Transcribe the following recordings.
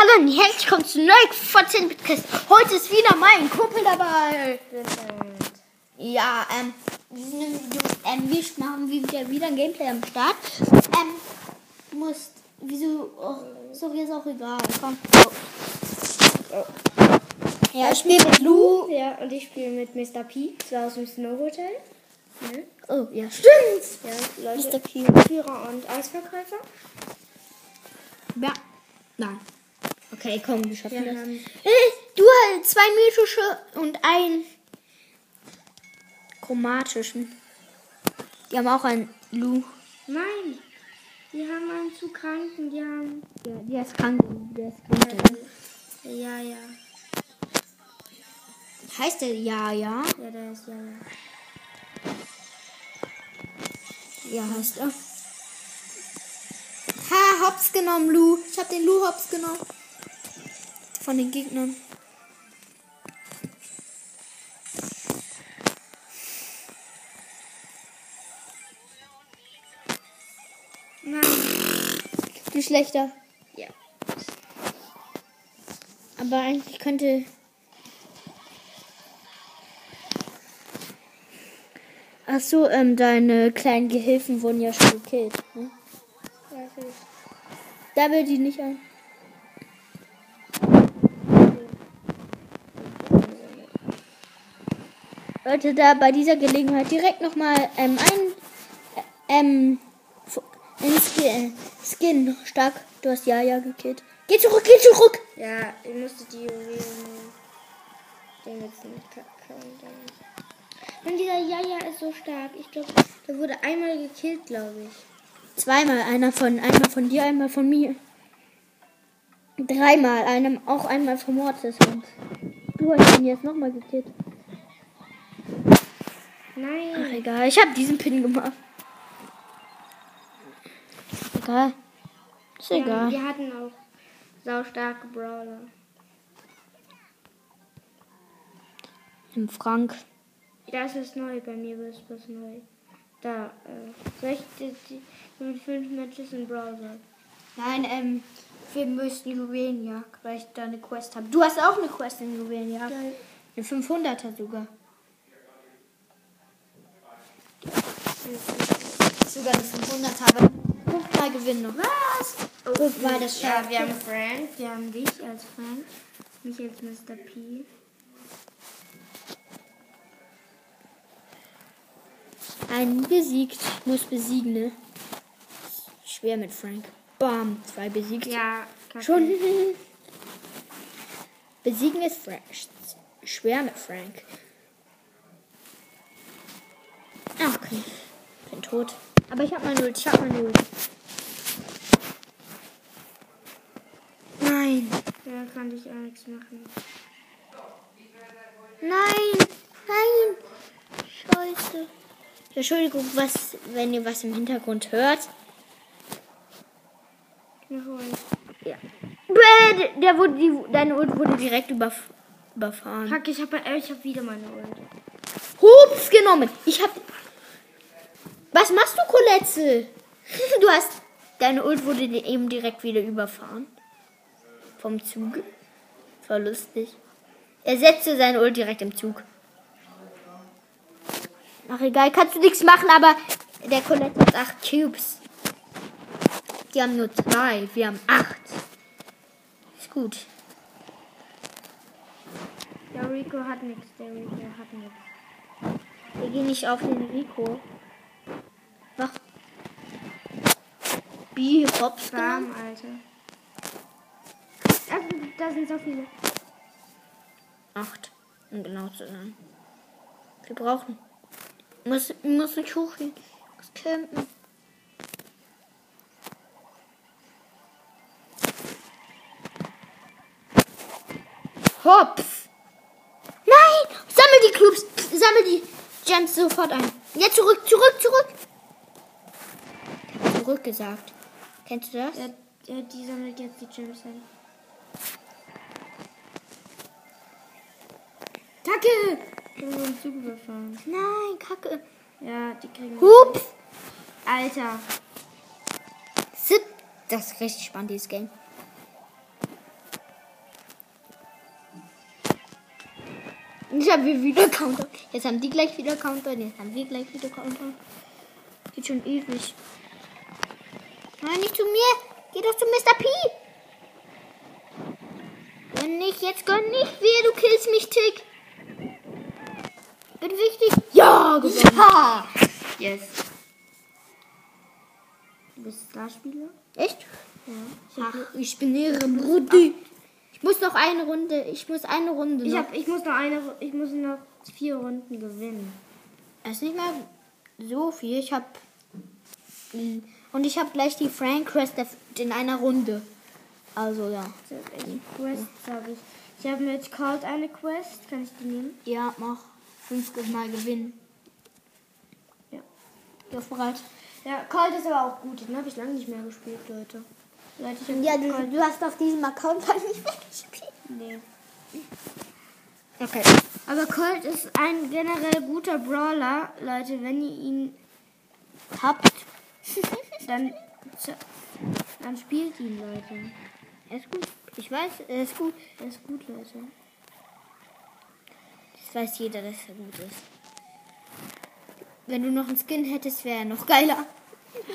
Hallo und herzlich willkommen zu neu von 10 Podcast. Heute ist wieder mein Kumpel dabei. Ja, ähm, ähm, wir machen wieder, wieder ein Gameplay am Start. Ähm, du musst, wieso, oh, sorry, ist auch egal. Komm. Oh. Ja, ich spiele mit Lou. Ja, und ich spiele mit Mr. P. Zwar aus dem Snow Hotel. Ne? Oh, ja, stimmt. Ja, Leute. Mr. P. Führer und Eisverkäufer. Ja, nein. Okay, komm, wir schaffen Wir das. Äh, du halt zwei mythische und ein chromatischen. Die haben auch ein Lu. Nein, die haben einen zu kranken, die haben. Ja, der ist krank. Der ist krank. Ja, ja. Heißt der ja, ja? Ja, der ist ja, ja. Ja, heißt er. Ha, hops genommen, Lu. Ich hab den Lu hops genommen. Von den Gegnern. Nein. Viel schlechter. Ja. Aber eigentlich könnte. Ach so, ähm, deine kleinen Gehilfen wurden ja schon gekillt. Ne? Da will die nicht ein. Leute, da bei dieser Gelegenheit direkt nochmal ähm, ein ähm, ein Skin, Skin stark. Du hast ja ja gekillt. Geh zurück, geh zurück! Ja, ich musste die Juwelen. Den jetzt nicht kacken. Und dieser Jaja ist so stark. Ich glaube, der wurde einmal gekillt, glaube ich. Zweimal, einer von, einmal von dir, einmal von mir. Dreimal, einem auch einmal von Mortis und du hast ihn jetzt nochmal gekillt. Ach Nein. egal, ich habe diesen Pin gemacht. Egal. Ist Ja, egal. wir hatten auch saustarke Brawler. Im Frank. Das ist neu, bei mir ist was neu. Da, äh, soll ich mit fünf Matches in Browser? Nein, ähm, wir müssen Juwelenjagd, weil ich da eine Quest habe. Du hast auch eine Quest in Juwelenjagd. Eine 500er sogar. Sogar eine 500er, aber fünfmal gewinnen noch. Was? Fünfmal das Ja, Schaf. wir haben Frank, wir haben dich als Frank, mich als Mr. P. Einen besiegt. Muss besiegen, ne? Schwer mit Frank. Bam, zwei besiegt. Ja, kacke. Schon. Besiegen ist Frank. Schwer mit Frank. Ah, okay. Bin tot. Aber ich hab meine Ult. Ich hab meine Ult. Nein. Da kann ich auch nichts machen. Nein. Nein. Scheiße. Entschuldigung, was, wenn ihr was im Hintergrund hört. Ja. Bäh, Der wurde, die, deine Ult wurde direkt überf überfahren. Kacke, ich habe ich hab wieder meine Ult. Hups genommen. Ich hab. Was machst du, Koletze? Du hast. Deine Ult wurde dir eben direkt wieder überfahren. Vom Zug. Voll lustig. Er setzte seine Ult direkt im Zug. Ach egal, kannst du nichts machen, aber der Colette hat acht Cubes. Die haben nur zwei, wir haben acht. Ist gut. Der Rico hat nichts, der Rico hat nichts. Wir gehen nicht auf den Rico. Mach. B Hops Bam, genommen. Alter. Also, da sind so viele. Acht, um genau zu sein. Wir brauchen. Muss, muss nicht hochgehen. Muss campen. Hops! Nein! Sammel die Clubs! Sammel die Gems sofort ein. Jetzt zurück, zurück, zurück! Zurück zurückgesagt. Kennst du das? Ja, die sammelt jetzt die Gems ein. Kacke! Ich bin vom Nein, Kacke. Ja, die kriegen. Hups! Alter. Zip. Das ist richtig spannend, dieses Game. Jetzt haben wir wieder Counter. Jetzt haben die gleich wieder Counter. Jetzt haben wir gleich wieder Counter. Geht schon ewig. Nein, nicht zu mir. Geh doch zu Mr. P. Gönn nicht, jetzt gönn nicht. Wehe, du killst mich, Tick. Bin wichtig. Ja, gewonnen. Ja. Yes. Du bist Starspieler? Echt? Ja. Ich, hab, ich bin ihre Brudi. Ich muss noch eine Runde. Ich muss eine Runde. Ich, noch. hab, ich muss noch eine, ich muss noch vier Runden gewinnen. Es ist nicht mehr so viel. Ich habe und ich habe gleich die Frank Quest in einer Runde. Also ja. Quests habe ich. Ich habe mir jetzt Cold eine Quest. Kann ich die nehmen? Ja, mach. Fünfmal gewinnen. Ja. Ja, bereit. Ja, Cold ist aber auch gut. Den habe ich lange nicht mehr gespielt, Leute. Leute, Ja, du, du hast auf diesem Account halt nicht mehr gespielt. Nee. Okay. Aber Colt ist ein generell guter Brawler, Leute. Wenn ihr ihn Habt. dann, dann spielt ihn, Leute. Er ist gut. Ich weiß, er ist gut. Er ist gut, Leute. Das weiß jeder, dass er gut ist. Wenn du noch einen Skin hättest, wäre er noch geiler.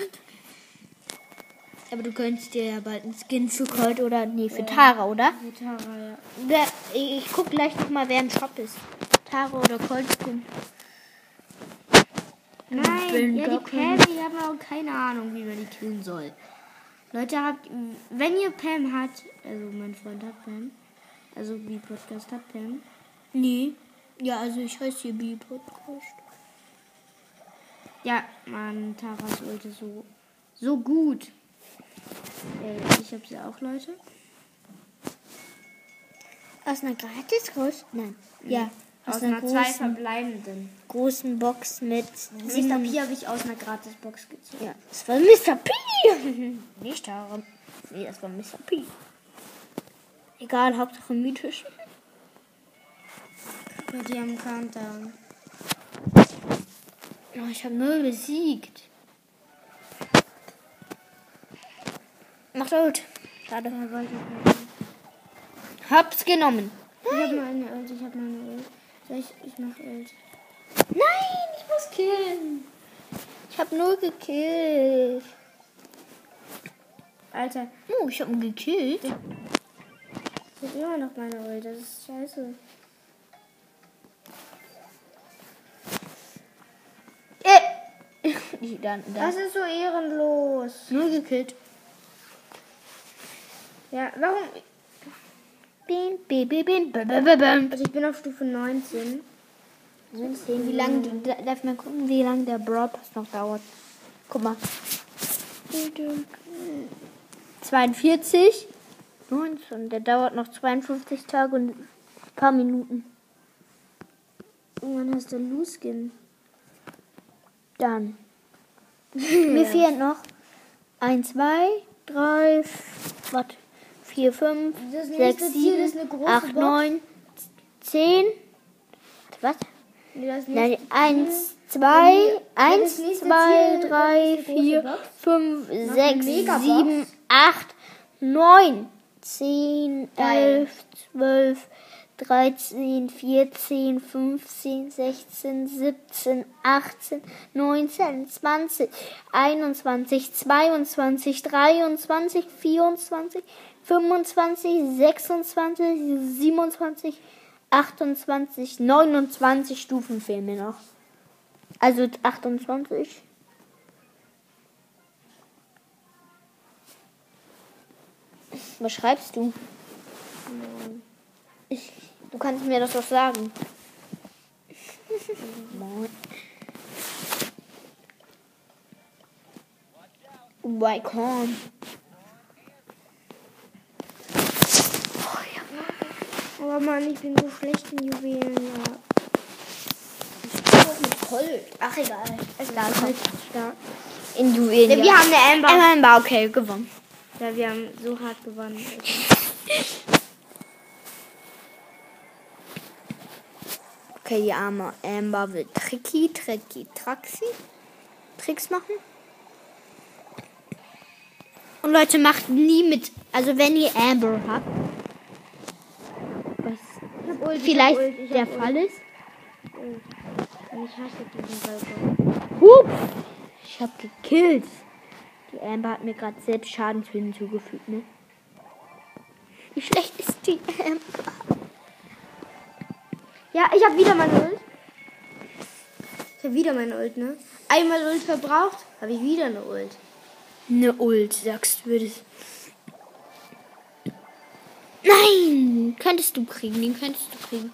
Aber du könntest dir ja bald einen Skin für Colt oder nee, für Tara, oder? Gitarre, ja. Wer, ich guck gleich noch mal, wer im Shop ist. Tara oder Colt Skin. Nein, ja, die Pam, die haben auch keine Ahnung, wie man die killen soll. Leute, habt, wenn ihr Pam hat, also mein Freund hat Pam, also wie Podcast hat Pam, Nee. Ja, also ich heiße hier B Podcast. ja, man, Taras Ult ist so, so gut. Äh, ich hab sie auch, Leute. Aus einer gratis groß? Nein. Ja. Aus, einer einer zwei verbleibenden. großen Box mit Mr. P habe ich aus einer Gratisbox gezogen. Ja, das war Mr. P. Nicht Tara. Nee, das war Mr. P. Egal, Hauptsache mythisch. Die haben Countdown. Oh, ich habe null besiegt. Macht gut. Schade. Hab's genommen. Ich habe meine Ult, ich habe meine Ult. Ich, ich mach Ult. Nein, ich muss killen. Ich habe null gekillt. Alter, Oh, ich habe ihn gekillt. ich habe immer noch meine Ult. Das ist scheiße. Äh. Dann, da. Das ist so ehrenlos. Null gekillt. Ja, warum? Bim, bim, bim, bim, bim, bim, bim. Also ich bin auf Stufe 19. Wie lange, da- darf man gucken, wie lange der Brawl Pass noch dauert. Guck mal. 42. 19. Der dauert noch 52 Tage und ein paar Minuten. Irgendwann hast du Luskin. Dann. Mir fehlen noch 1, 2, 3, warte, 4, 5, Das 6, nächste Ziel ist 7, eine große 8, Box. 9, 10. Was? Nein, nächste- 1, 2, Ja, das 1, nächste 2, Ziel 3, ist eine große 4, Box. 5, eine 6, Megabox. 7, 8, 9, 10, Geil. 11, 12, 13, 14, 15, 16, 17, 18, 19, 20, 21, 22, 23, 24, 25, 26, 27, 28, 29 Stufen fehlen mir noch. Also 28. Was schreibst du? Ich, du kannst mir das doch sagen. Why can't? Aber Mann, ich bin so schlecht in Juwelen. Ja. mit Gold. Ach egal. Egal. Halt stark. In Juwelen. Wir haben eine Amber. Amber. Amber, okay, gewonnen. Ja, wir haben so hart gewonnen. Okay, die arme Amber will Tricky, Tricky, Traxi. Tricks machen. Und Leute, macht nie mit. Also wenn ihr Amber habt, Ich Ult, ich vielleicht hab Ult, der hab Ult. Fall ist. Und ich hasse diesen Balkon. Hups! Ich hab gekillt. Die Amber hat mir gerade selbst Schaden hinzugefügt, ne? Wie schlecht ist die Amber? Ja, ich habe wieder meine Ult. Ich habe wieder meine Ult, ne? Einmal Ult verbraucht, habe ich wieder eine Ult. Eine Ult, sagst du, würdest. Nein! Könntest du kriegen, den könntest du kriegen.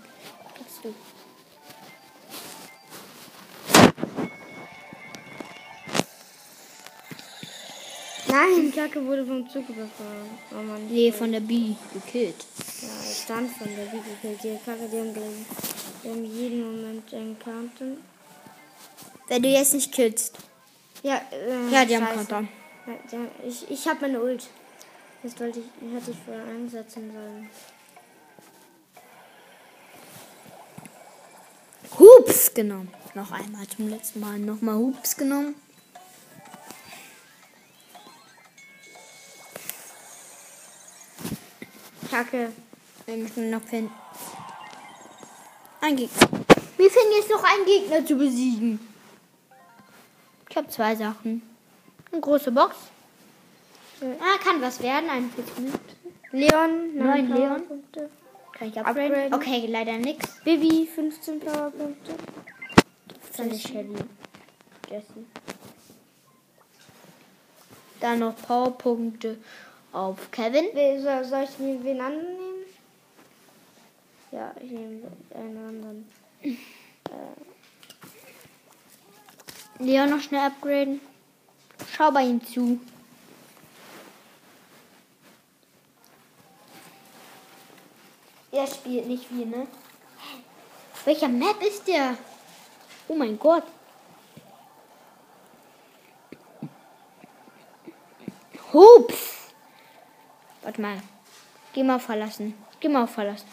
Kriegst du. Nein, die Kacke wurde vom Zug überfahren. Oh Mann. Nee, von der B gekillt. Ja, ich stand von der Wiege gekillt. Die Kacke, die haben, gleich- die haben jeden Moment encounter. Wenn du jetzt nicht killst. Ja, äh, Ja, die haben scheiße. Counter. Ja, die haben, ich ich habe meine Ult. Das wollte ich, hätte ich vorher einsetzen sollen. Hups genommen. Noch einmal zum letzten Mal. Nochmal Hups genommen. Kacke. Wir müssen noch finden. Ein Gegner. Wir finden jetzt noch einen Gegner zu besiegen. Ich habe zwei Sachen. Eine große Box. Ah, kann was werden. 41 Minuten. Leon, Neun 9 Leon. Powerpunkte. Kann ich upgraden? Upgraden. Okay, leider nix. Bibi, 15 Powerpunkte. Dann ist Shelly. Jessie. Dann noch Powerpunkte auf Kevin. Soll, soll ich mir wen anderen nehmen? Ja, ich nehme einen anderen. Leon noch schnell upgraden. Schau bei ihm zu. Er spielt nicht wie, ne? Welcher Map ist der? Oh mein Gott. Hups. Warte mal. Geh mal verlassen. Geh mal auf verlassen.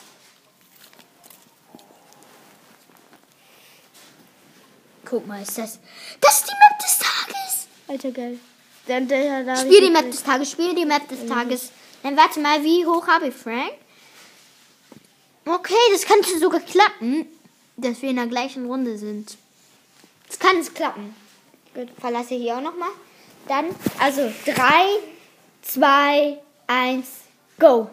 Guck mal, ist das. Das ist die Map des Tages. Alter, geil. Dann, der, da Spiel die Map des Tages, spiel die Map des Tages. Dann warte mal, wie hoch habe ich, Frank? Okay, das könnte sogar klappen, dass wir in der gleichen Runde sind. Das kann es klappen. Gut, verlasse hier auch nochmal. Dann, also 3, 2, 1, go.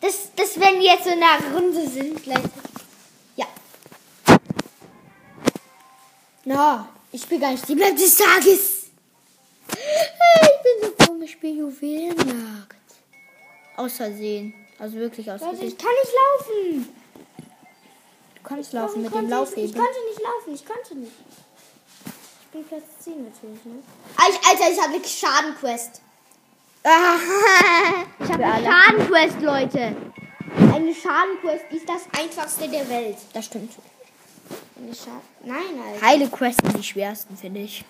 Das, das, wenn wir jetzt in der Runde sind, gleich. Ja. Na, ich spiele gar nicht die Map des Tages. Ich bin so froh, ich spiele Juwelenjagd. Aus Versehen. Also wirklich aus Leute, ich kann nicht laufen. Du kannst laufen mit dem konnte ich, ich Laufhebel. konnte nicht laufen, ich konnte nicht. Ich bin Platz 10 natürlich, ne? Alter, ich habe eine Schadenquest. ich habe eine Schadenquest, Leute. Eine Schadenquest ist das einfachste der Welt. Das stimmt. Eine Scha Nein, Alter. Heile Quests sind die schwersten, finde ich.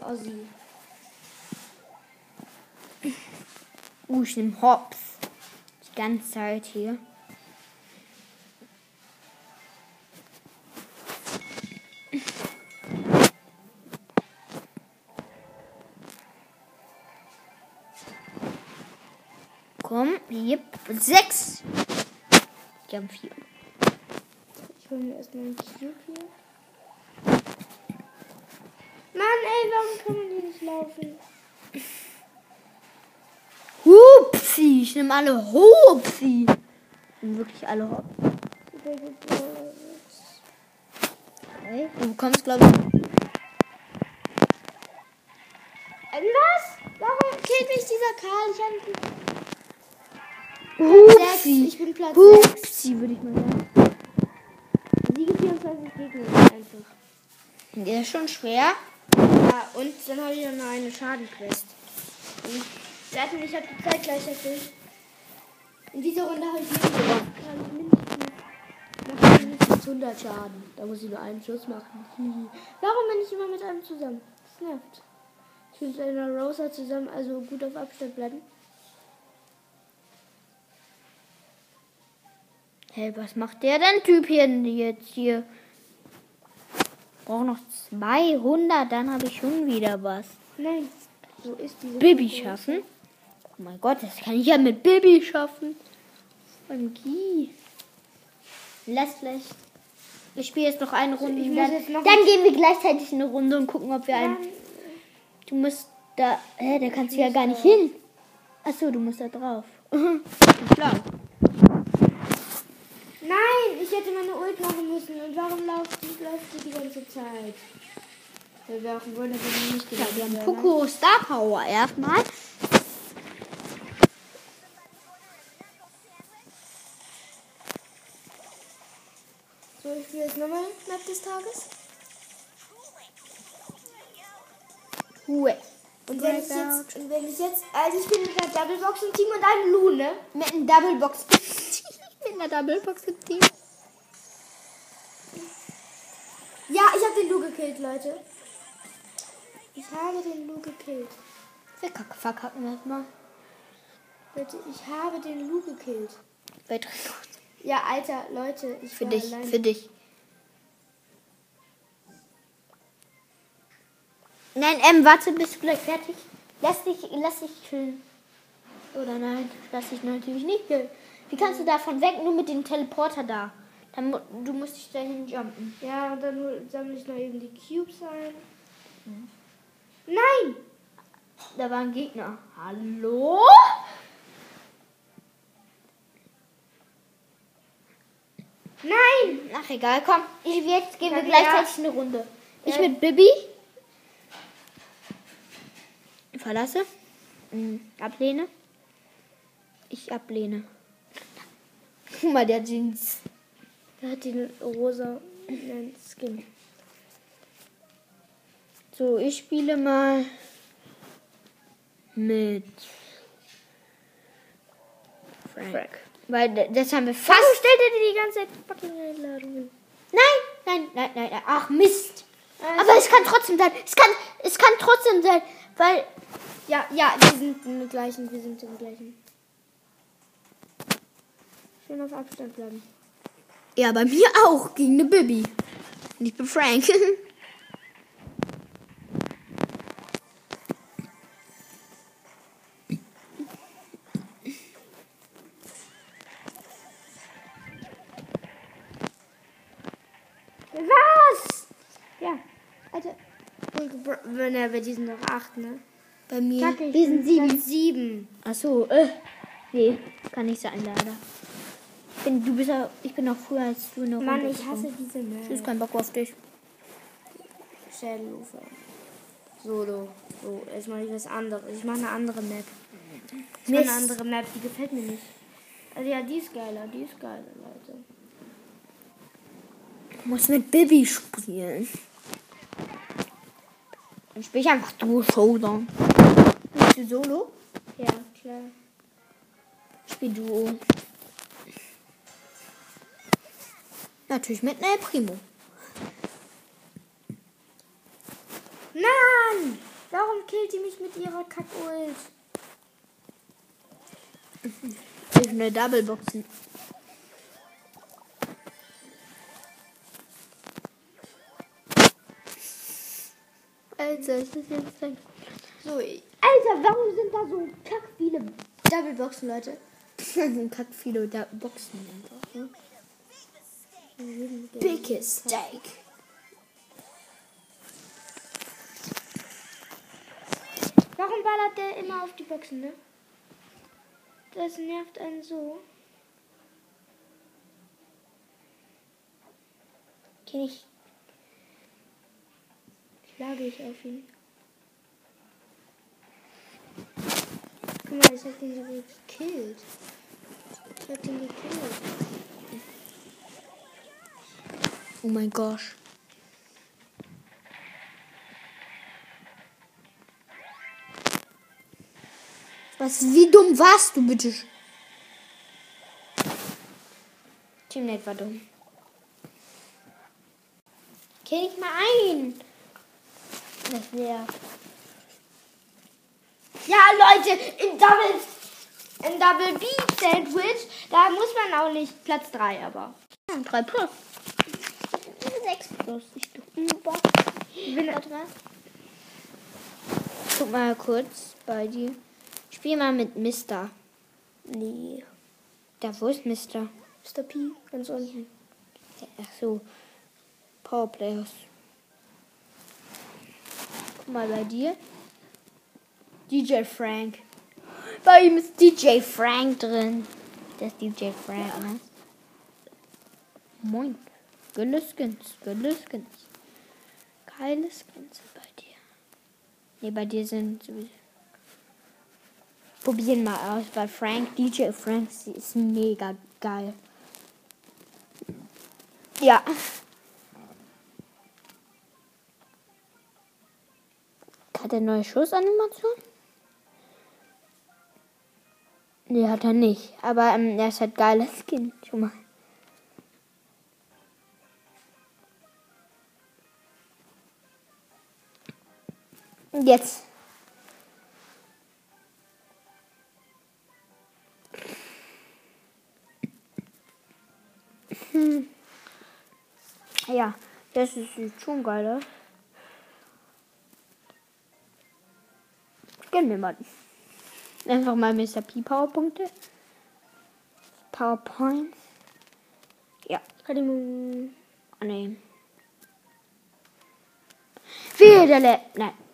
Ossi? Uh, ich nehme Hops. Die ganze Zeit hier. Komm, yep. Sechs. Die haben vier. Ich hole mir erstmal einen Cube hier. Mann, ey, warum kann man hier nicht laufen? Hupsi. Ich nehme alle Hupsi. Und wirklich alle Hupsi. Okay. Du bekommst, glaube ich. Äh, Was? Warum killt mich dieser Karl? Ich hab Hupsi. Ich bin Platz 6. Hupsi, würde ich mal sagen. Siege 24 Gegner einfach. Der ist schon schwer. Ja, und dann habe ich noch eine Schadenquest. Und hat mich hat die Zeit gleich erfüllt. In dieser Runde habe ich nicht gewonnen. Ich ich mindestens 100 Schaden. Da muss ich nur einen Schuss machen. Warum bin ich immer mit einem zusammen? Das nervt. Ich will mit einer Rosa zusammen, also gut auf Abstand bleiben. Hey, was macht der denn Typ hier jetzt hier? Brauche noch 200, dann habe ich schon wieder was. Nein. So ist diese. Bibi schaffen? Oh mein Gott, das kann ich ja mit Bibi schaffen. OMG. Lass vielleicht. Ich spiele jetzt noch eine Runde. Ich und muss dann, noch dann gehen wir gleichzeitig eine Runde und gucken, ob wir einen. Du musst da. Hä, da kannst du ja gar nicht hin. Achso, du musst da drauf. Schlau. Nein, ich hätte meine Ult machen müssen. Und warum läuft die, läuft die die ganze Zeit? Wir wäre auch ein Wunder, wenn die nicht Ja, gelaufen wir haben. Poco Star Power erstmal. So, ich spiele jetzt nochmal Map des Tages. Hue. Und wenn ich jetzt, und wenn ich jetzt, also ich bin mit einer Doublebox im Team und einem Lu, ne? Mit einem Double Box. mit einer Double Box im Team. Ja, ich habe den Lu gekillt, Leute. Ich habe den Lu gekillt. Wir kack- verkacken das mal. Leute, ich habe den Lu gekillt. Bei Ja, Alter, Leute, ich Für dich, allein. für dich. Nein, ähm, warte, bist du gleich fertig? Lass dich, lass dich chillen. Oder nein, lass dich natürlich nicht chillen. Wie kannst du davon weg? Nur mit dem Teleporter da. Dann, du musst dich dahin jumpen. Ja, und dann sammle ich noch eben die Cubes ein. Nein! Da war ein Gegner. Hallo? Nein! Ach egal, komm. Ich, jetzt gehen wir Ja, gleichzeitig eine Runde. Ich Ja. mit Bibi. Verlasse. Mhm. Ablehne. Ich ablehne. Guck mal, der Jeans. Der hat den rosa Skin. So, ich spiele mal mit Frank. Frank. Weil das haben wir fast. Warum stellt er dir die ganze Zeit fucking Einladungen? Nein, nein, nein, nein, nein. Ach Mist. Also- Aber es kann trotzdem sein. Es kann, es kann trotzdem sein, weil Ja, ja, wir sind im gleichen, wir sind im gleichen. Schön auf Abstand bleiben. Ja, bei mir auch gegen eine Bibi. Und ich bin Frank. Was? Ja. Also, wenn er, wir sind noch acht, ne? bei mir. Kacke, Wir sind sieben. Sieben. Achso, äh. Nee, kann nicht sein, leider. Ich bin, du bist ja, ich bin noch früher als du noch. Mann, ich hasse diese Ich Map. keinen Bock auf dich. Schädelufer. Solo. So, jetzt mache ich was anderes. Ich mache eine andere Map. Ich mache eine andere Map, die gefällt mir nicht. Also ja, die ist geiler, die ist geiler, Leute. Ich muss mit Bibi spielen. Dann spiele ich einfach Duo Showdown. Bist du Solo? Ja, klar. Ich spiele Duo. Natürlich mit einer Primo. Mann! Warum killt die mich mit ihrer Kack-Ult? Ich eine Double Boxen. Alter, ist das jetzt ein... So, Alter, warum sind da so kack viele Doubleboxen, Leute? sind kack viele da Boxen einfach. Ne? Biggest Steak. Warum ballert der immer auf die Boxen, ne? Das nervt einen so. Kenn ich. Schlage ich auf ihn. Guck mal, ich hab den sogar gekillt. Ich hab den gekillt. Oh mein Gott. Was, wie dumm warst du bitte? Teammate war dumm. Kenn ich mal ein. Das wäre. Ja, Leute, in Double. ein Double B Sandwich. Da muss man auch nicht Platz 3, aber. 3 plus. 6 plus. Ich drüber. Warte mal. Guck mal kurz bei dir. Spiel mal mit Mister. Nee. Da, wo ist Mister? Mr. P, ganz unten. Ach so. Powerplayers. Guck mal bei dir. DJ Frank. Bei ihm ist DJ Frank drin. Das ist DJ Frank, ne? Moin. Geile Skins, geile Skins. Geile Skins bei dir. Ne, bei dir sind. Probieren mal aus, weil Frank, DJ Frank sie ist mega geil. Ja. Hat er neue Schussanimation? Nee, hat er nicht. Aber ähm, er ist halt geiler Skin. Schon mal. Jetzt. Hm. Ja, das ist schon geil. Gönn mir mal. Einfach mal Mr. P Powerpunkte. PowerPoints. Ja. Kadimum. Oh, nee. Wieder Nein.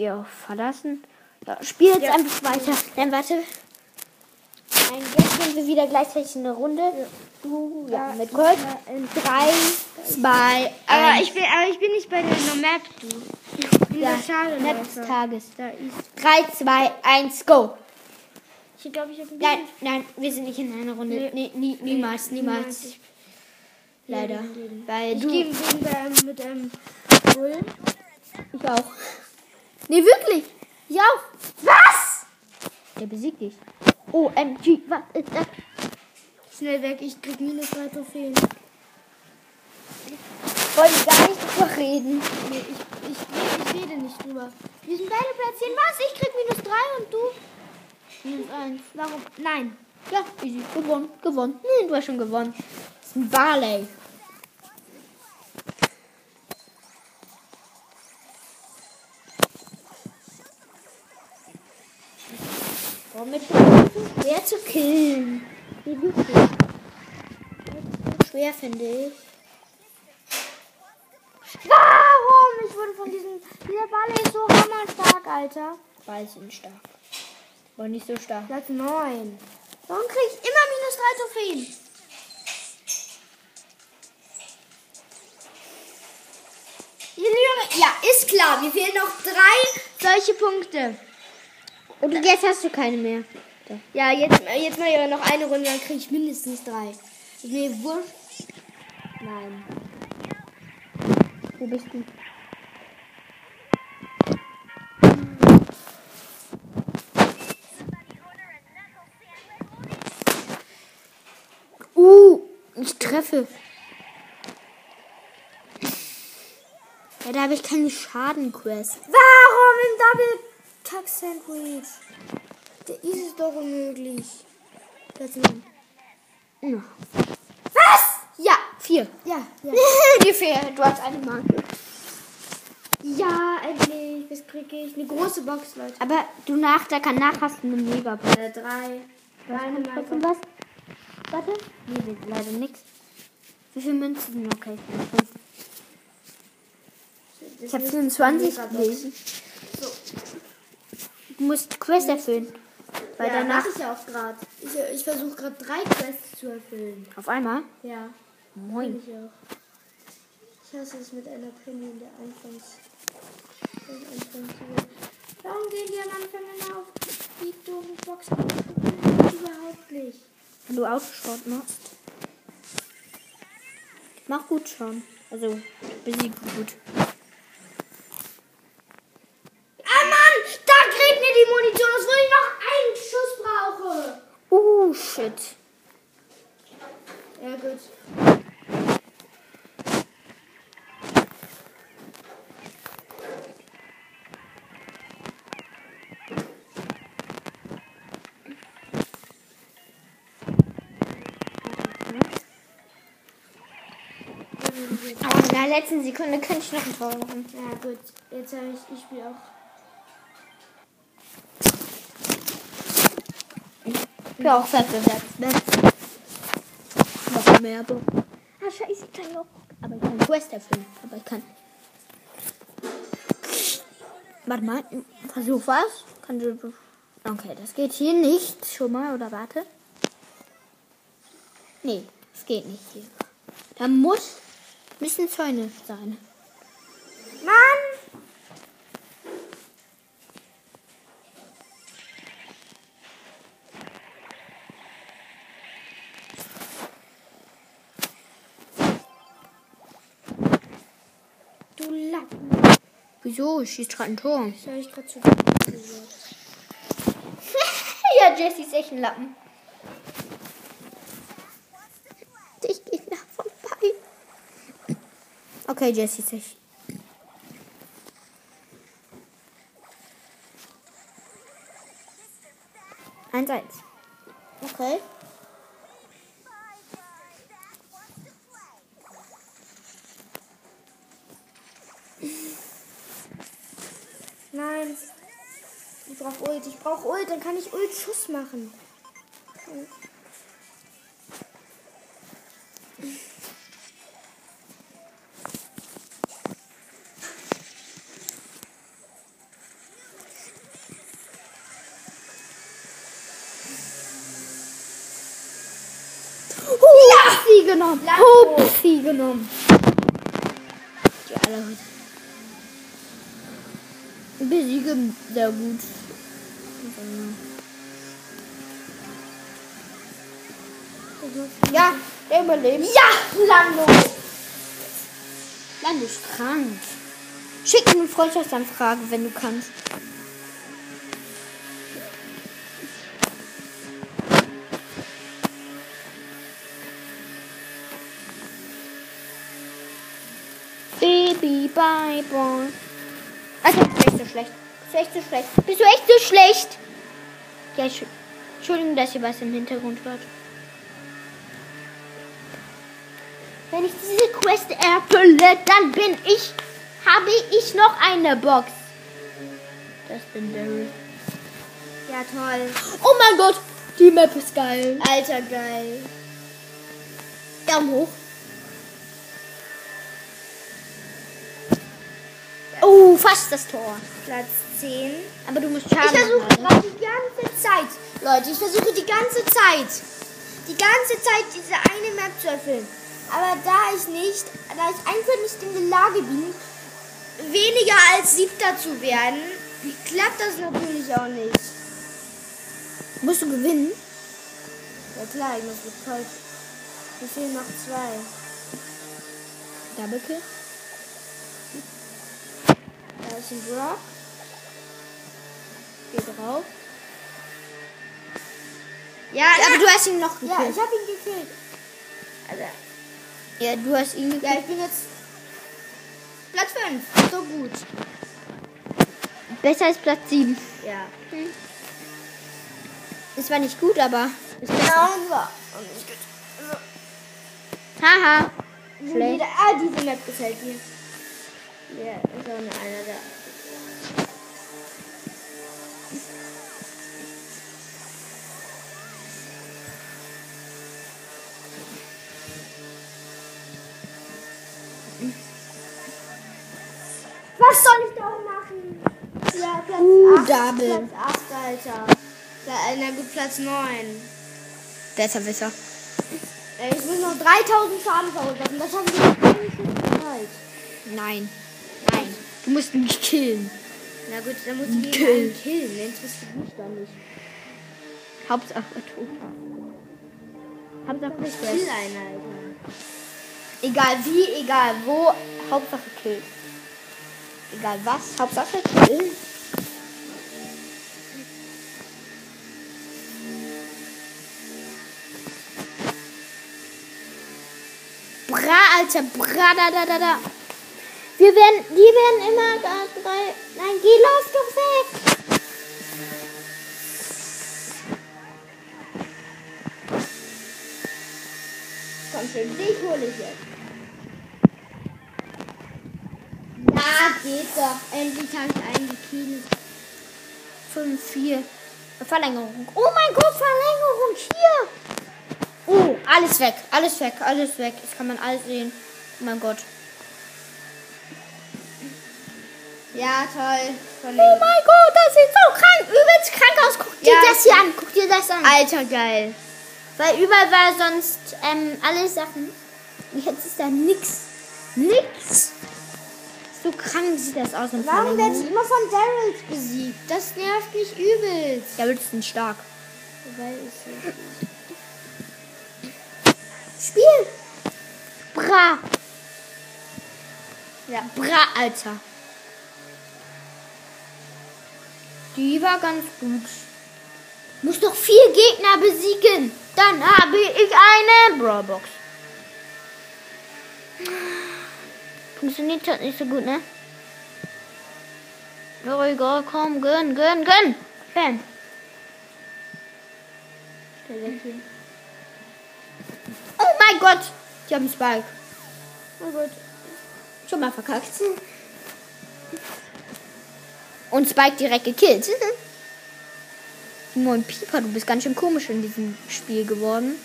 Geh auf verlassen. Ja, spiel jetzt Ja. einfach weiter. Dann warte. Nein, jetzt sind wir wieder gleichzeitig in der Runde. Du, ja, mit Gold. Drei, zwei, Aber eins. ich, bin, aber ich bin nicht bei der No Map, du. Ja, der Schale. Map des Tages. Da ist. 3, 2, 1, go. Ich glaube, ich habe Nein, nein, wir sind nicht in einer Runde. Nee. Nee, nie, niemals, niemals. Leider. Weil ich du. gehe ähm, mit einem Bull. Ich auch. Nee, wirklich. Ich auch. Was? Der besiegt dich. OMG, was ist das? Schnell weg, ich krieg minus drei Trophäen. Wollen gar nicht drüber reden. Nee, ich, ich, ich, ich rede nicht drüber. Wir sind beide platzieren. Was? Ich krieg minus drei und du? Minus eins. Warum? Nein. Ja, easy. Gewonnen, gewonnen. Nee, du hast schon gewonnen. Das ist ein Barley. Warum so schwer zu killen? Wie wirklich? Schwer finde ich. Warum? Ich wurde von diesem. Dieser Ball ist so hammerstark, Alter. Ball sind stark. Aber nicht so stark. Platz 9. Warum krieg ich immer minus drei Trophäen? Ja, ist klar. Mir fehlen noch drei solche Punkte. Und jetzt hast du keine mehr. Ja, jetzt, jetzt mal ja noch eine Runde, dann kriege ich mindestens drei. Ist mir wurscht. Nein. Wo bist du? Uh, ich treffe. Ja, da habe ich keine Schadenquest. Warum im Double Kack Sandwich? Der ist es doch unmöglich. 9. Ja. Was? Ja, vier. Ja, ja. Vier. Du hast eine Marke. Ja, endlich. Was kriege ich? Eine große Box, Leute. Aber du nach, da kann nach hast du eine Megabox. Äh, drei. Eine Trotzdem was? Warte. Nee, leider nichts. Wie viele Münzen? Okay, fünf. Ich habe 25 gelesen. Du musst Quest erfüllen. Weil ja, danach. mache ich ja auch gerade. Ich, ich versuche gerade drei Quests zu erfüllen. Auf einmal? Ja, Moin. ich auch. Ich hasse es mit einer Penny in der Anfangs... Warum gehen die am Anfang immer auf die doofen Boxen? Überhaupt nicht. Wenn du Autosport machst. Mach gut schon. Also, besieg gut. Shit. Ja, gut. Aber in der letzten Sekunde kann ich noch ein Tor machen. Ja gut, jetzt habe ich, ich spiele auch bin auch wettbewerbs. Ne? Noch mehr Bock. Ah, scheiße, ich kann noch. Aber ich kann Quest erfüllen. Aber ich kann. Warte mal, versuch was. Kann du. Okay, das geht hier nicht. Schon mal, oder warte. Nee, es geht nicht hier. Da muss. Müssen Zäune sein. Wieso? Ich schießt gerade ein Tor. Das habe ich gerade zu ja, Jesse ist echt ein Lappen. Ich gehe nach vorbei. Okay, Jesse ist echt. Eins, eins. Okay. Nein. Ich brauche Ult. Ult. Dann kann ich Ult-Schuss machen. Hupsi genommen. Hupsi genommen. Die alle heute. Besiegen sehr gut. Ja, der überlebt. Ja, Lando. Lando ist krank. Schick mir eine Freundschaftsanfrage, wenn du kannst. Baby, bye, boy. Also, echt so schlecht. Bist du echt so schlecht? Bist du echt so schlecht? Ja, Entschuldigung, dass ihr was im Hintergrund hört. Wenn ich diese Quest erfülle, dann bin ich, habe ich noch eine Box. Das bin Daryl. Ja, toll. Oh mein Gott, die Map ist geil. Alter, geil. Daumen hoch. Oh, fast das Tor. Platz 10. Aber du musst Ich Schaden versuche machen. gerade die ganze Zeit, Leute, ich versuche die ganze Zeit, die ganze Zeit diese eine Map zu erfüllen. Aber da ich nicht, da ich einfach nicht in der Lage bin, weniger als siebter zu werden, klappt das natürlich auch nicht. Musst du gewinnen? Ja klar, ich muss mit. Mir fehlen noch zwei. Double Kill. Da ist ein Brock. Geh drauf. Ja, aber du hast ihn noch ja, gekillt. ich habe ihn gekillt. Also, Ja, du hast ihn gekillt. ja, ich bin jetzt Platz 5. So gut. Besser als Platz 7. Ja. Es war nicht gut, aber ist besser. Ja, war auch nicht gut. Also, Haha. Schlecht. Ah, diese Map gefällt mir. Ja, ist auch nur einer da. Was soll ich doch machen? Ja, Platz Uh, 8. Double. Platz 8, Alter. Na gut, Platz 9. Besser, besser. Ich muss noch 3000 Schaden verursachen. Das haben wir Zeit. Nein. Nein. Du musst ihn killen. Na gut, dann muss ich killen. Wenn es gut dann nicht. Hauptsache tot. Hauptsache Ich kill einen, Alter. Egal wie, egal wo, Hauptsache Kill. Egal was, Hauptsache Kill. Bra, Alter, bra, da, da, da, da. Wir werden, die werden immer da, drei. Nein, geh los, doch weg. Komm schon, dich hole ich jetzt. Geht doch. Endlich habe ich einen gekillt. 5, 4. Verlängerung. Oh mein Gott, Verlängerung hier. Oh, alles weg, alles weg, alles weg. Das kann man alles sehen. Oh mein Gott. Ja, toll. Oh mein Gott, das sieht so krank, übelst krank aus. Guck dir Ja. das hier an, guck dir das an. Alter, geil. Weil überall war sonst ähm, alle Sachen. Jetzt ist da nix. Nix. So krank sieht das aus. Warum werde ich immer von Daryls besiegt? Das nervt mich übelst. Der wird ein stark. Weil ich Spiel. Bra. Ja, bra, Alter. Die war ganz gut. Muss doch vier Gegner besiegen. Dann habe ich eine Brawlbox. Funktioniert halt nicht so gut, ne? Egal, komm, gönn, gönn, gönn. Bam. Oh mein Gott! Ich habe Spike. Oh Gott. Schon mal verkackt. Und Spike direkt gekillt. Moin Pieper, du bist ganz schön komisch in diesem Spiel geworden.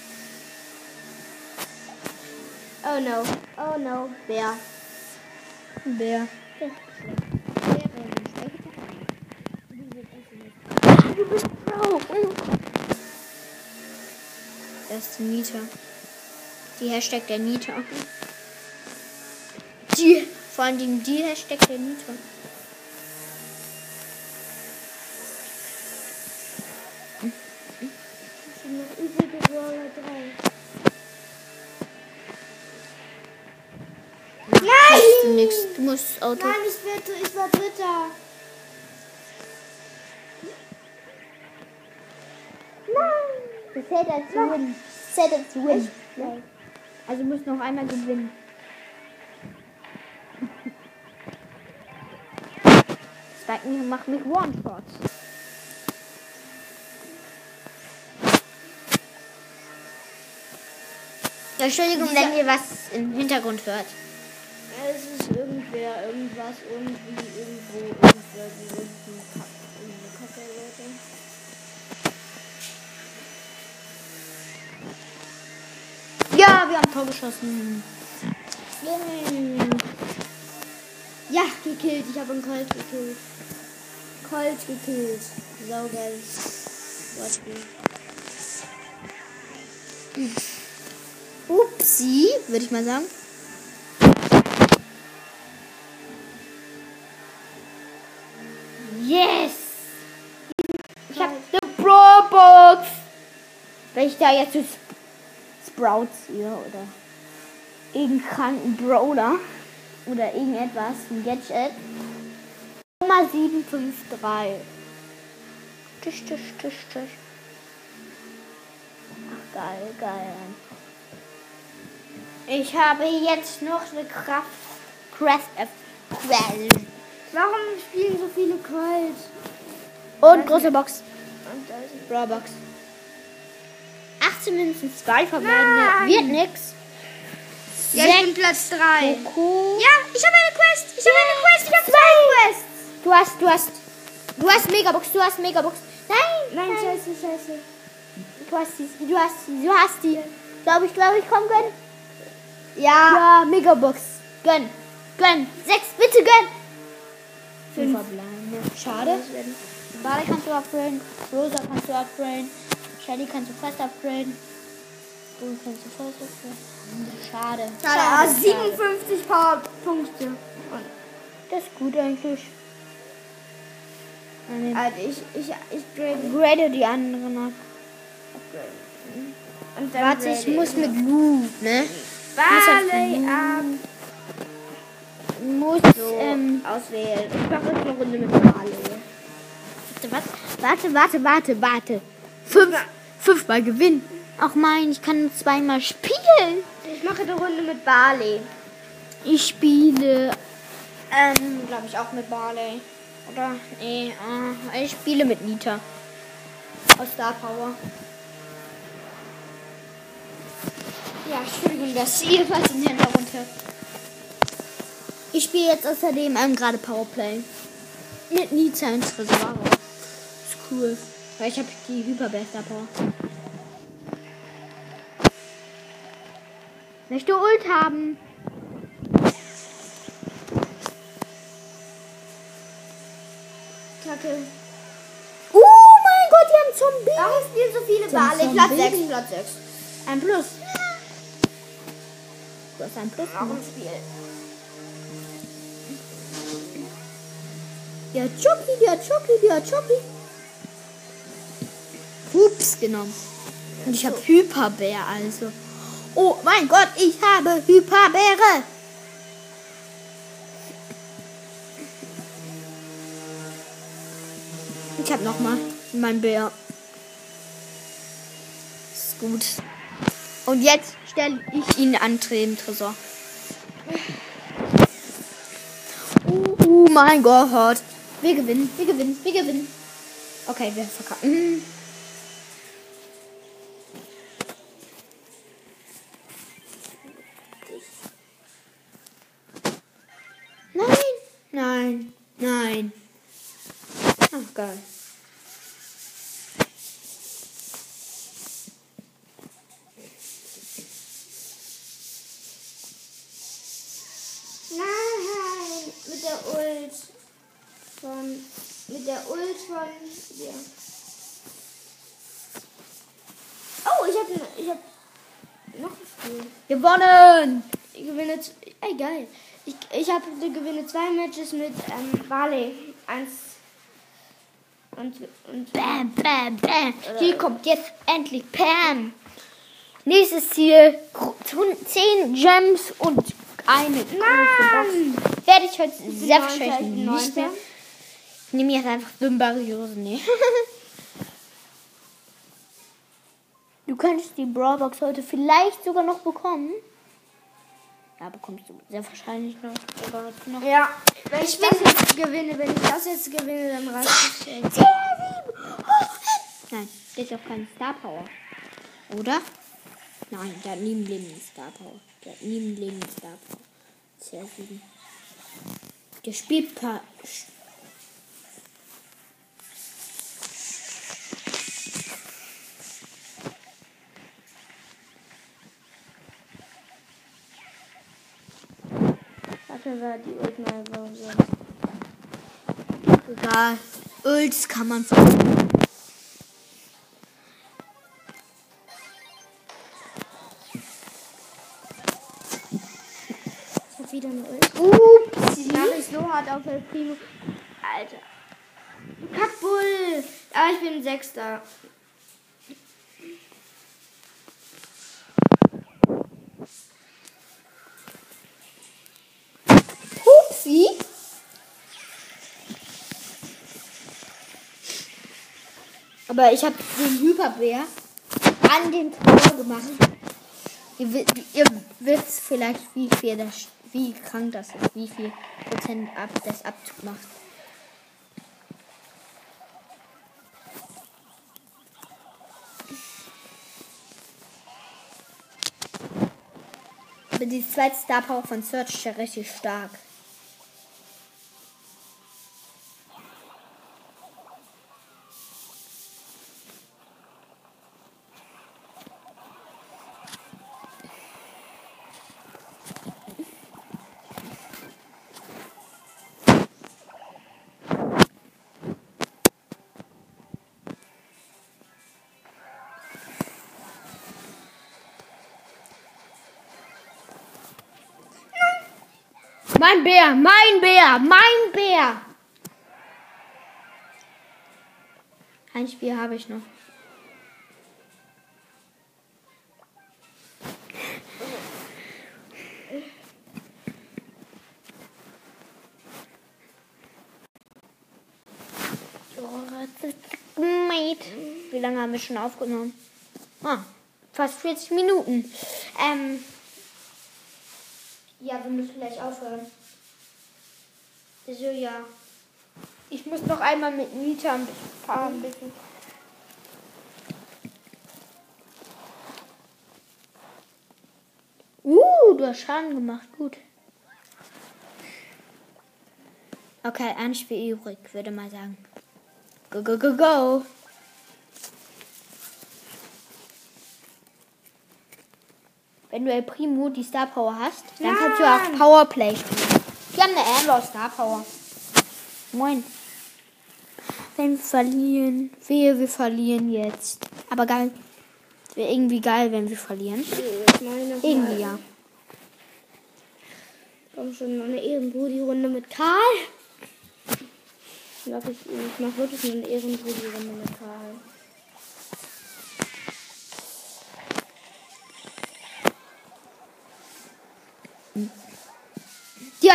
Oh no. Oh no. Wer? Wer? Du bist Pro. Das ist die Nita. Die Hashtag der Nita. Die, vor allem die Hashtag der Nita. Ich bin noch übrige Brawler 3. Hast du nix. Du musst Auto. Nein, ich, werde, ich war Dritter. Das zählt als Win. Das zählt als Win. Also du musst noch einmal gewinnen. Spike macht mich One-Shots. Entschuldigung, wenn ihr was im Hintergrund hört. Irgendwer, irgendwas, irgendwie, irgendwo, irgendwer, irgendeine Kacke, Leute. Ja, wir haben Tor geschossen. Ja, gekillt. Ich habe einen Colt gekillt. Colt gekillt. Saugeil. Upsi, würde ich mal sagen. Ich da jetzt Sp- Sprouts sehe oder irgendeinen kranken Brawler oder irgendetwas, ein Gadget. Nummer 753. Tisch, tisch, tisch, tisch. Ach, geil, geil. Ich habe jetzt noch eine Kraft. Craft F. Quell. Warum spielen so viele Colt? Und große Box. Und da ist Brawlbox. 18 Münzen, 2 verbleibende. Nein. Wird nix. Ja, ich bin Platz 3. Coco. Ja, ich habe eine Quest. Ich habe eine Quest. Ich habe zwei Quests. Du hast, du hast, du hast Megabox, du hast Megabox. Nein, Nein, scheiße, scheiße. Du hast die, du hast die, du hast die. Glaube ich, glaube ich, komm, gönn. Ja. Ja, Megabox. Gönn. Gönn. Sechs, bitte gönn. Fünf verbleibende. Schade. Barley kannst du upgraden. Rosa kannst du upgraden. Shelly kannst du fast upgraden. Du kannst du fast upgraden. Schade. Schade, ah, 57 Powerpunkte. Das ist gut eigentlich. Also ich, ich, ich grade. grade die anderen ab. Und dann Warte, ich muss mit Lu, ne? Barley ab. Muss, So, ähm, auswählen. Ich mache jetzt eine Runde mit Barley. warte, warte, warte, warte, warte. Fünf, fünfmal gewinnen. Ach mein, ich kann zweimal spielen. Ich mache eine Runde mit Barley. Ich spiele, ähm, glaube ich auch mit Barley. Oder? Nee, äh, ich spiele mit Nita. Aus Star Power. Ja, Entschuldigung, dass ihr was im Hintergrund hört. Ich spiele jetzt außerdem ähm, gerade Powerplay. Mit Nita und Tresor. Ist cool. Weil ich habe die Hyperbester Power. Möchte Ult haben. Kacke. Oh mein Gott, die haben Zombie. Warum spielen so viele Bale? Platz Zombie. 6, Platz 6. Ein Plus. Du hast ein Plus. Warum. Spiel? Der Chucky, der Chucky, der Chucky. Ups, genommen. Und ich habe Hyperbär also. Oh mein Gott, ich habe Hyperbäre. Ich habe noch mal mein Bär. Ist gut. Und jetzt stelle ich ihn an den Tresor. Oh mein Gott. Wir gewinnen, wir gewinnen, wir gewinnen. Okay, wir verkacken. Geil. Ich, ich habe gewinne zwei Matches mit ähm, Barley. Eins. Und. und Bam, bam, bam. Hier kommt jetzt endlich Pam. Nächstes Ziel: 10 Gems und eine große Box. Werde ich heute sehr wahrscheinlich nicht mehr. Ich nehme jetzt einfach Symbariose. Nee. Du könntest die Brawlbox heute vielleicht sogar noch bekommen. Ja, bekommst du sehr wahrscheinlich noch. Noch. Ja, wenn ich das jetzt gewinne, wenn ich das jetzt gewinne, dann reicht es. Nein, der ist auch kein Star Power. Oder? Nein, der hat nie im Leben einen Star Power. Der hat nie im Leben einen Star Power. Sehr sieben. Der spielt war die Ult mal so. Egal. Ults kann man. Ich hab wieder eine Ult. Upsi. Mach ich so hart auf El Primo. Alter. Kackbull. Ah, ich bin Sechster. Upsi. Aber ich habe den Hyperbär an den Tor gemacht. Ihr, ihr wisst vielleicht, wie viel das, wie krank das ist, wie viel Prozent ab, das Abzug macht. Aber die zweite Star Power von Search ist ja richtig stark. Mein Bär, mein Bär, mein Bär. Ein Spiel habe ich noch. Wie lange haben wir schon aufgenommen? Ah, fast 40 Minuten. Ähm, gleich aufhören. so ja. Ich muss noch einmal mit Nita ein bisschen fahren. Ein bisschen. Uh, du hast Schaden gemacht. Gut. Okay, ein Spiel übrig, würde mal sagen. Go, go, go, go. Wenn du El Primo die Star Power hast, dann Ja. kannst du auch Powerplay spielen. Wir haben eine Amber Star Power. Moin. Wenn wir verlieren, wehe, wir verlieren jetzt. Aber geil. Wäre irgendwie geil, wenn wir verlieren. Ich meine noch Irgendwie ja. Komm schon, noch eine Ehrenbrudi-Runde mit Karl. Ich glaube, ich, ich mache wirklich nur eine Ehrenbrudi-Runde mit Karl.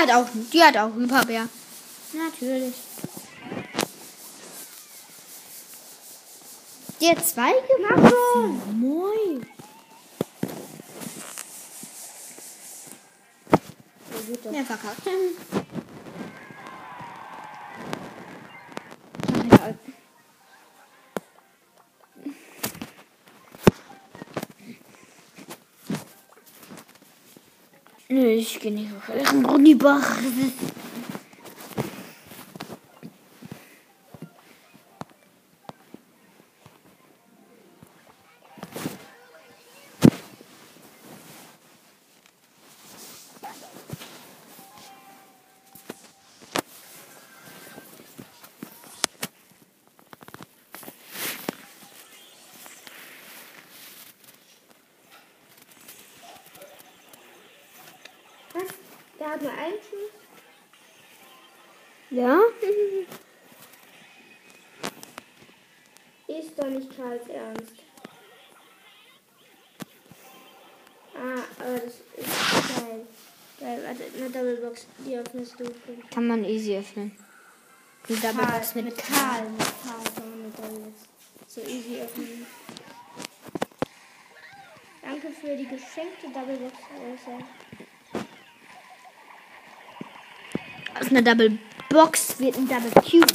Hat auch, die hat auch Hyperbär. Natürlich. Die hat zwei gemacht. Moin. Ja, gut, das Ja, verkackt. Nö, ich gehe nicht auf Nur einen Schuss? Ja? Ist doch nicht Karls Ernst. Ah, aber das ist geil. Geil, warte, eine Doublebox, die öffnest du. Kann man easy öffnen. Die Doublebox mit, mit Karl. Mit Karl kann man eine Doublebox so easy öffnen. Danke für die geschenkte Doublebox. Rosa. Aus einer Double Box wird ein Double Cube.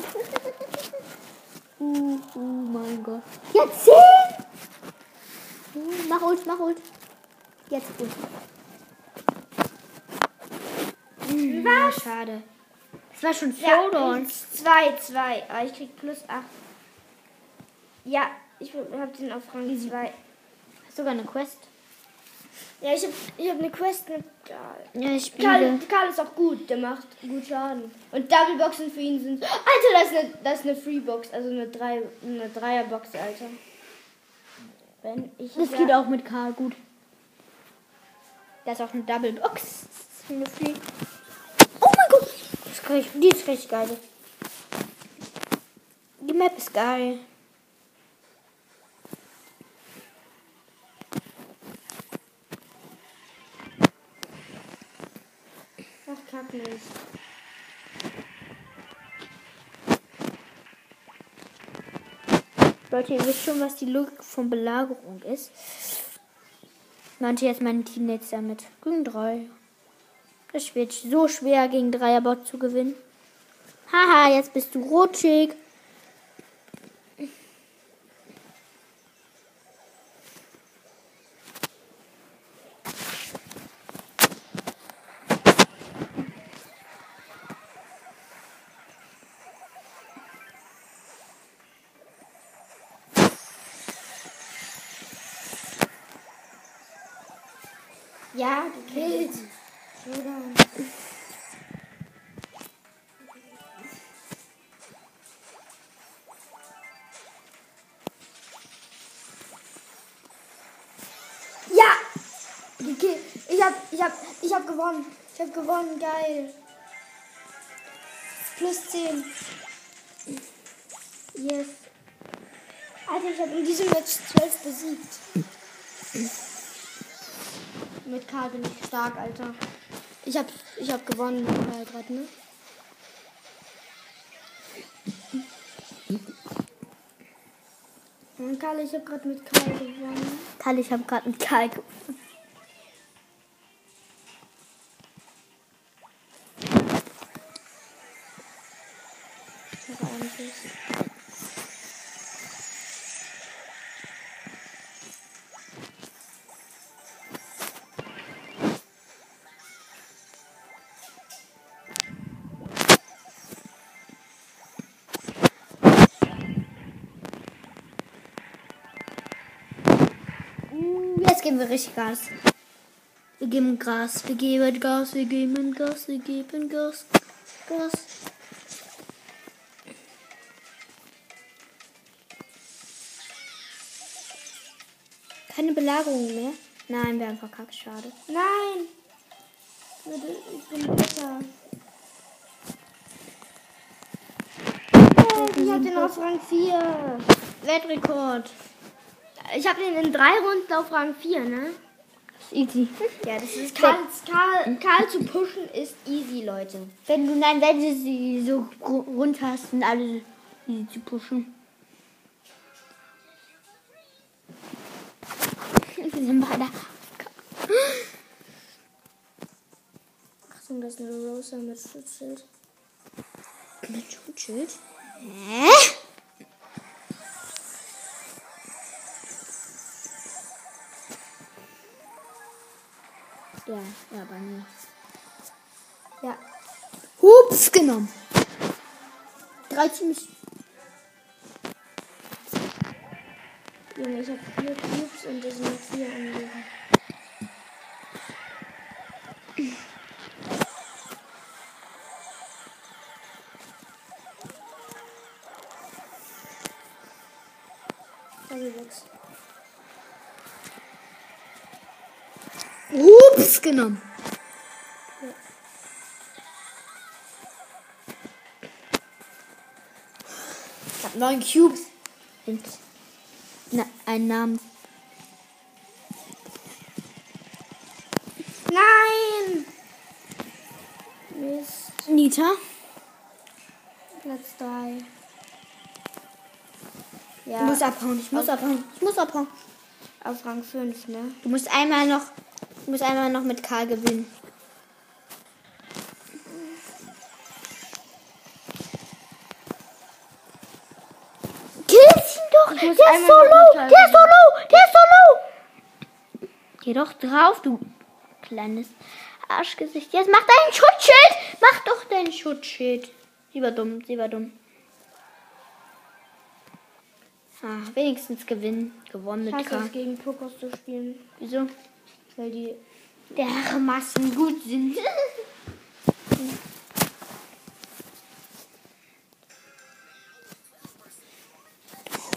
uh, oh mein Gott. Jetzt 10! Uh, mach Ult, mach Ult. Jetzt Ult. Hm, Was? Schade. Es war schon Ja, Showdown. 2, 2. Aber ich krieg plus 8. Ja, ich hab den auf Rang 2. Sogar eine Quest. Ja, ich hab, ich hab eine Quest mit Karl. Ja, ich spiele. Karl, Karl ist auch gut, der macht gut Schaden. Und Doubleboxen für ihn sind. Alter, das ist eine, das ist eine Freebox, also eine, drei, eine Dreierbox, Alter. Wenn ich. Das ja- geht auch mit Karl gut. Da ist auch eine Double Box. Eine Free. Oh mein Gott. Das ist richtig, die ist richtig geil. Die Map ist geil. Ach, kack nicht. Leute, ihr wisst schon, was die Logik von Belagerung ist. Meinte jetzt mein Teammates damit. Gegen drei. Das wird so schwer, gegen Dreierbot zu gewinnen. Haha, jetzt bist du rutschig. Ja, gekillt. Showdown. Ja! Gekillt. Ich hab, ich hab, ich hab gewonnen. Ich hab gewonnen, geil. Plus 10. Yes. Alter, ich hab in diesem Match 12 besiegt. Mit Karl bin ich stark, Alter. Ich hab, ich hab gewonnen mit Karl gerade, ne? Und Karl, ich hab gerade mit Karl gewonnen. Karl, ich habe gerade einen Karl gewonnen. Geben wir richtig Gas. Wir geben Gas, wir geben Gas, wir geben Gas, wir geben Gas. Gas. Keine Belagerung mehr? Nein, wir haben verkackt, schade. Nein! Ich bin besser. Ich hab den auf Rang 4. Weltrekord. Ich hab den in drei Runden auf Rang 4, ne? Easy. Ja, das ist Karl, Karl, Karl zu pushen ist easy, Leute. Wenn du, nein, wenn du sie so rund hast, sind alle easy zu pushen. Wir sind bei der Achtung, das ist eine Rosa mit Schutzschild. Mit Schutzschild? Hä? Ja, ja, bei mir. Ja. Hups genommen. 13 bis. Junge, ich hab vier Cubes und es sind vier anliegen. Also sechs. Hups genommen. Ich hab neun Cubes. Und na, einen Namen. Nein! Mist. Nita. Platz 3. Du Ja, musst abhauen. Ich muss abhauen. Ich muss abhauen. auf Rang 5, ne? Du musst einmal noch. Du musst einmal noch mit Karl gewinnen. Kill ihn doch! Der muss ist so low! Der ist so low! Der ist so low! Geh doch drauf, du kleines Arschgesicht. Jetzt mach dein Schutzschild! Mach doch dein Schutzschild. Sie war dumm, sie war dumm. Ah, wenigstens gewinnen. Gewonnen Ich mit Karl. es, gegen Pokos zu spielen, Wieso? Weil die der Massen gut sind.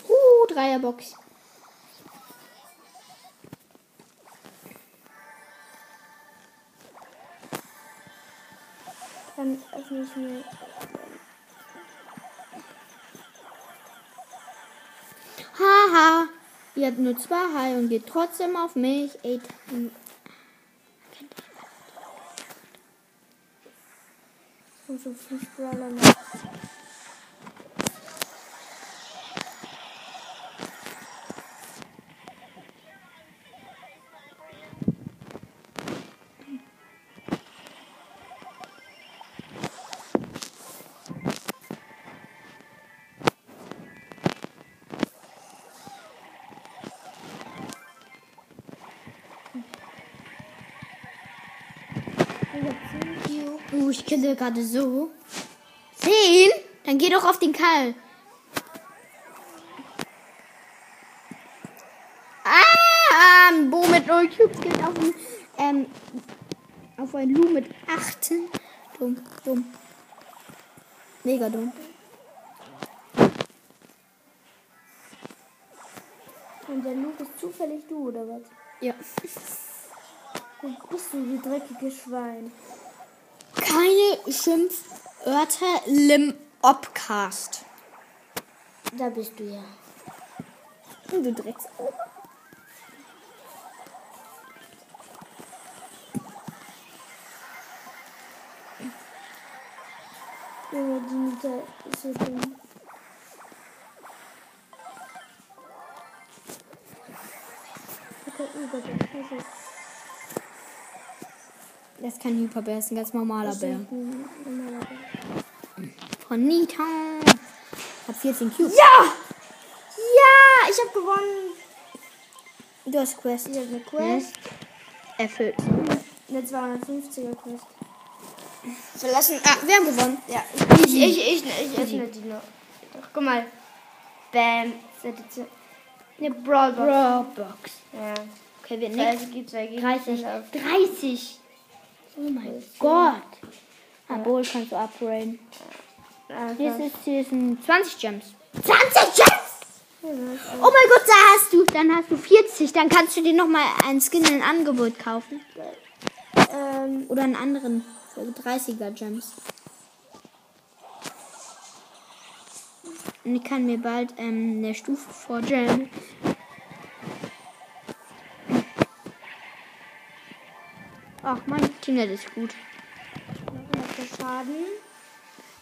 uh, Dreierbox. dann öffne ich mir. Ihr habt nur zwei Hai und geht trotzdem auf mich. Und so fünf Brawler noch. Uh, ich kille gerade so. Zehn? Dann geh doch auf den Karl. Ah, ein Bo mit 0 Cubes geht auf ein, ähm, auf ein Lu mit 8. Dumm, dumm. Mega dumm. Und der Luke ist zufällig du, oder was? Ja. Wo bist du, du dreckiges Schwein? Keine Schimpfwörter im Obcast. Da bist du ja. Du Drecks. Junge, die Nita ist so dumm. Das ist ein ganz normaler Bär. ein normaler Bär. Von Nita. Hat 14 Cubes. Ja! Ja! Ich hab gewonnen! Du hast Quest. Ich hab eine Quest. Erfüllt. Eine 250er Quest. Verlassen. Ah, wir haben gewonnen. Ja, ich, ich, ich, ich öffne die noch. Doch, guck mal. Bam. Das ist jetzt Eine Brawlbox. Roblox. Ja. Okay, wir zwei 30. Gegenstände auf 30. Oh mein Gott. Bull kannst du upgraden. Hier Also, ist, hier sind 20 Gems. 20 Gems! Oh mein Gott, da hast du, dann hast du 40. Dann kannst du dir nochmal einen Skin in Angebot kaufen. ähm, Oder einen anderen für 30er Gems. Und ich kann mir bald ähm, eine Stufe vorstellen. Ach, mein Teamnet ist gut. Schaden.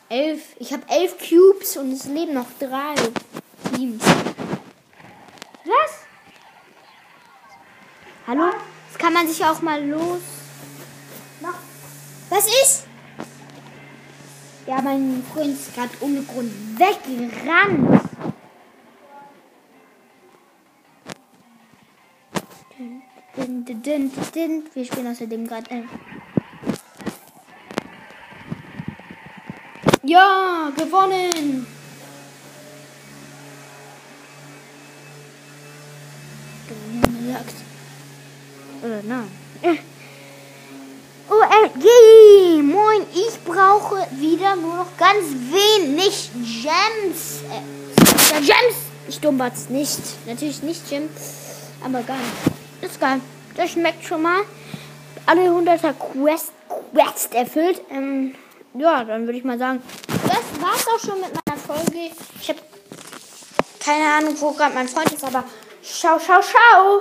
Elf. Ich habe elf Cubes und es leben noch drei Teams. Was? Hallo? Das kann man sich auch mal los. Was ist? Ja, mein Freund ist gerade ohne Grund weggerannt. Wir spielen außerdem gerade. Äh. Ja, gewonnen. Gesagt. Oder nein. OMG! Moin, ich brauche wieder nur noch ganz wenig Gems. Äh, ja, Gems! Ich dumbat's nicht. Natürlich nicht Gems, aber geil. Ist geil. Das schmeckt schon mal. Alle 100er Quest, Quest erfüllt. Ähm, ja, dann würde ich mal sagen, das war's auch schon mit meiner Folge. Ich habe keine Ahnung, wo gerade mein Freund ist, aber schau, schau, schau.